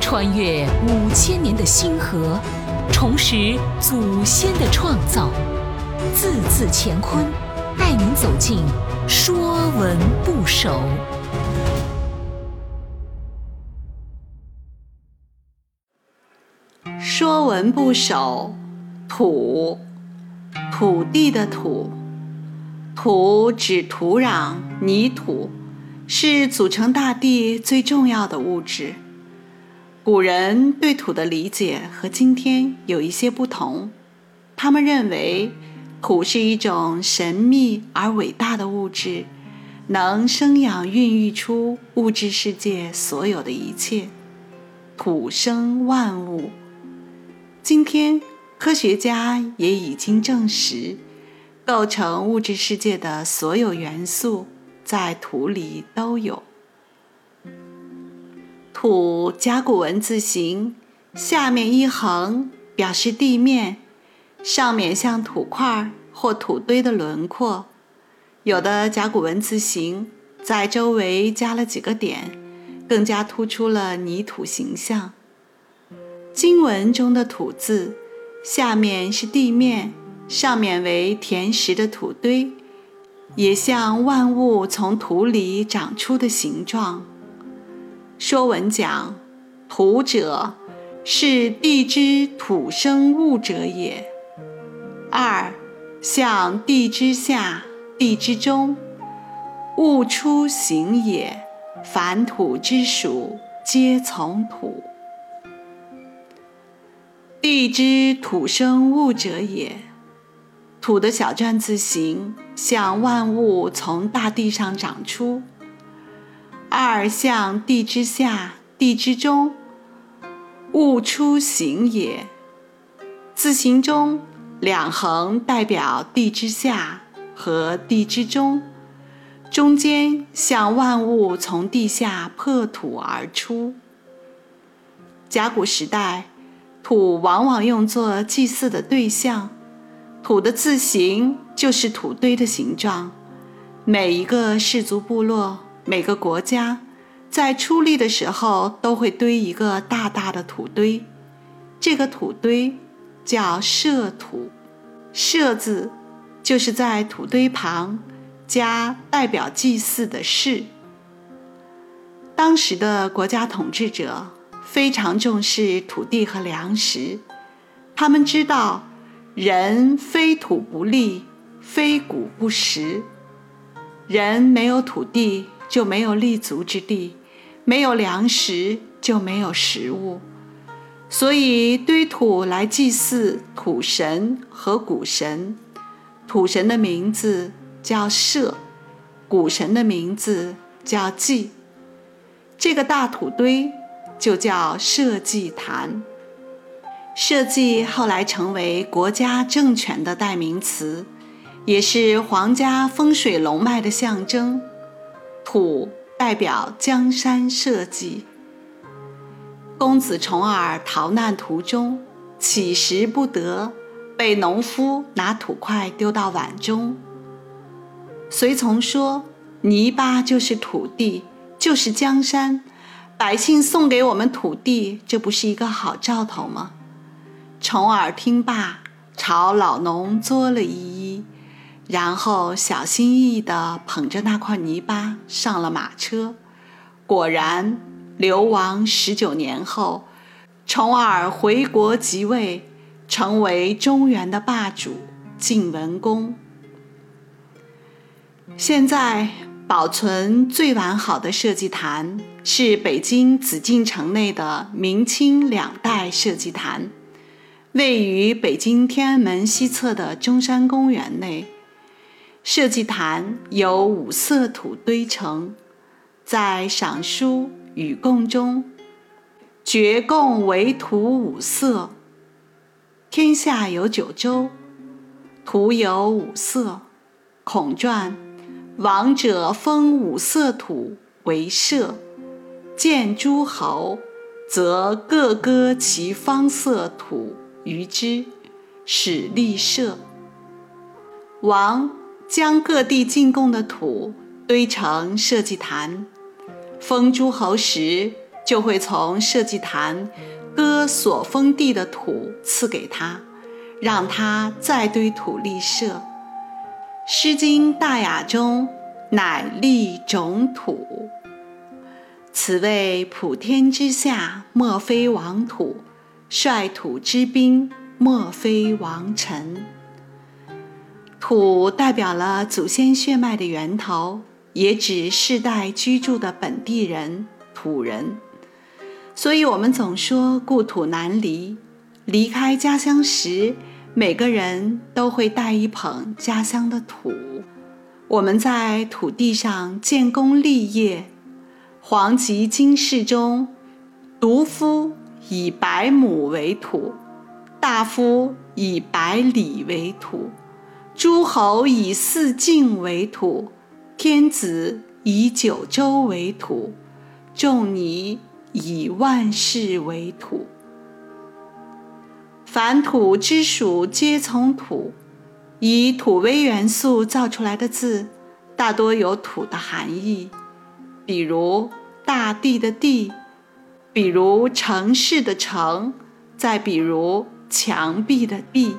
穿越五千年的星河，重拾祖先的创造，字字乾坤，带您走进《说文不首》。《说文不首》土，土地的土，土指土壤、泥土，是组成大地最重要的物质。古人对土的理解和今天有一些不同，他们认为土是一种神秘而伟大的物质，能生养孕育出物质世界所有的一切，土生万物。今天科学家也已经证实，构成物质世界的所有元素在土里都有。土甲骨文字形，下面一横表示地面，上面像土块或土堆的轮廓。有的甲骨文字形在周围加了几个点，更加突出了泥土形象。经文中的“土”字，下面是地面，上面为填实的土堆，也像万物从土里长出的形状。说文讲：“土者，是地之土生物者也。二，向地之下、地之中，物出形也。凡土之属，皆从土。地之土生物者也。土的小篆字形，像万物从大地上长出。”二像地之下，地之中，物出形也。字形中两横代表地之下和地之中，中间像万物从地下破土而出。甲骨时代，土往往用作祭祀的对象，土的字形就是土堆的形状。每一个氏族部落。每个国家在出力的时候都会堆一个大大的土堆，这个土堆叫社土。社字就是在土堆旁加代表祭祀的氏。当时的国家统治者非常重视土地和粮食，他们知道人非土不立，非谷不食，人没有土地。就没有立足之地，没有粮食就没有食物，所以堆土来祭祀土神和谷神。土神的名字叫社，谷神的名字叫祭。这个大土堆就叫社稷坛。社稷后来成为国家政权的代名词，也是皇家风水龙脉的象征。土代表江山社稷。公子重耳逃难途中乞食不得，被农夫拿土块丢到碗中。随从说：“泥巴就是土地，就是江山。百姓送给我们土地，这不是一个好兆头吗？”重耳听罢，朝老农作了一揖。然后小心翼翼地捧着那块泥巴上了马车。果然，流亡十九年后，重耳回国即位，成为中原的霸主晋文公。现在保存最完好的社稷坛是北京紫禁城内的明清两代社稷坛，位于北京天安门西侧的中山公园内。社稷坛由五色土堆成，在赏书与贡中，绝贡为土五色。天下有九州，土有五色。孔传：王者封五色土为社，见诸侯，则各割其方色土于之，使立社。王。将各地进贡的土堆成社稷坛，封诸侯时就会从社稷坛割所封地的土赐给他，让他再堆土立社。《诗经·大雅》中乃立种土，此谓普天之下莫非王土，率土之滨莫非王臣。土代表了祖先血脉的源头，也指世代居住的本地人土人。所以，我们总说故土难离。离开家乡时，每个人都会带一捧家乡的土。我们在土地上建功立业。黄极经世中，独夫以百亩为土，大夫以百里为土，诸侯以四境为土，天子以九州为土，仲尼。以万事为土，凡土之属皆从土。以土为元素造出来的字，大多有土的含义，比如大地的地，比如城市的城，再比如墙壁的壁。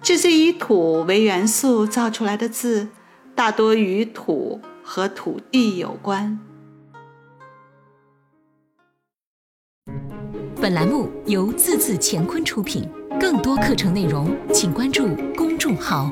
这些以土为元素造出来的字，大多与土和土地有关。本栏目由字字乾坤出品，更多课程内容请关注公众号。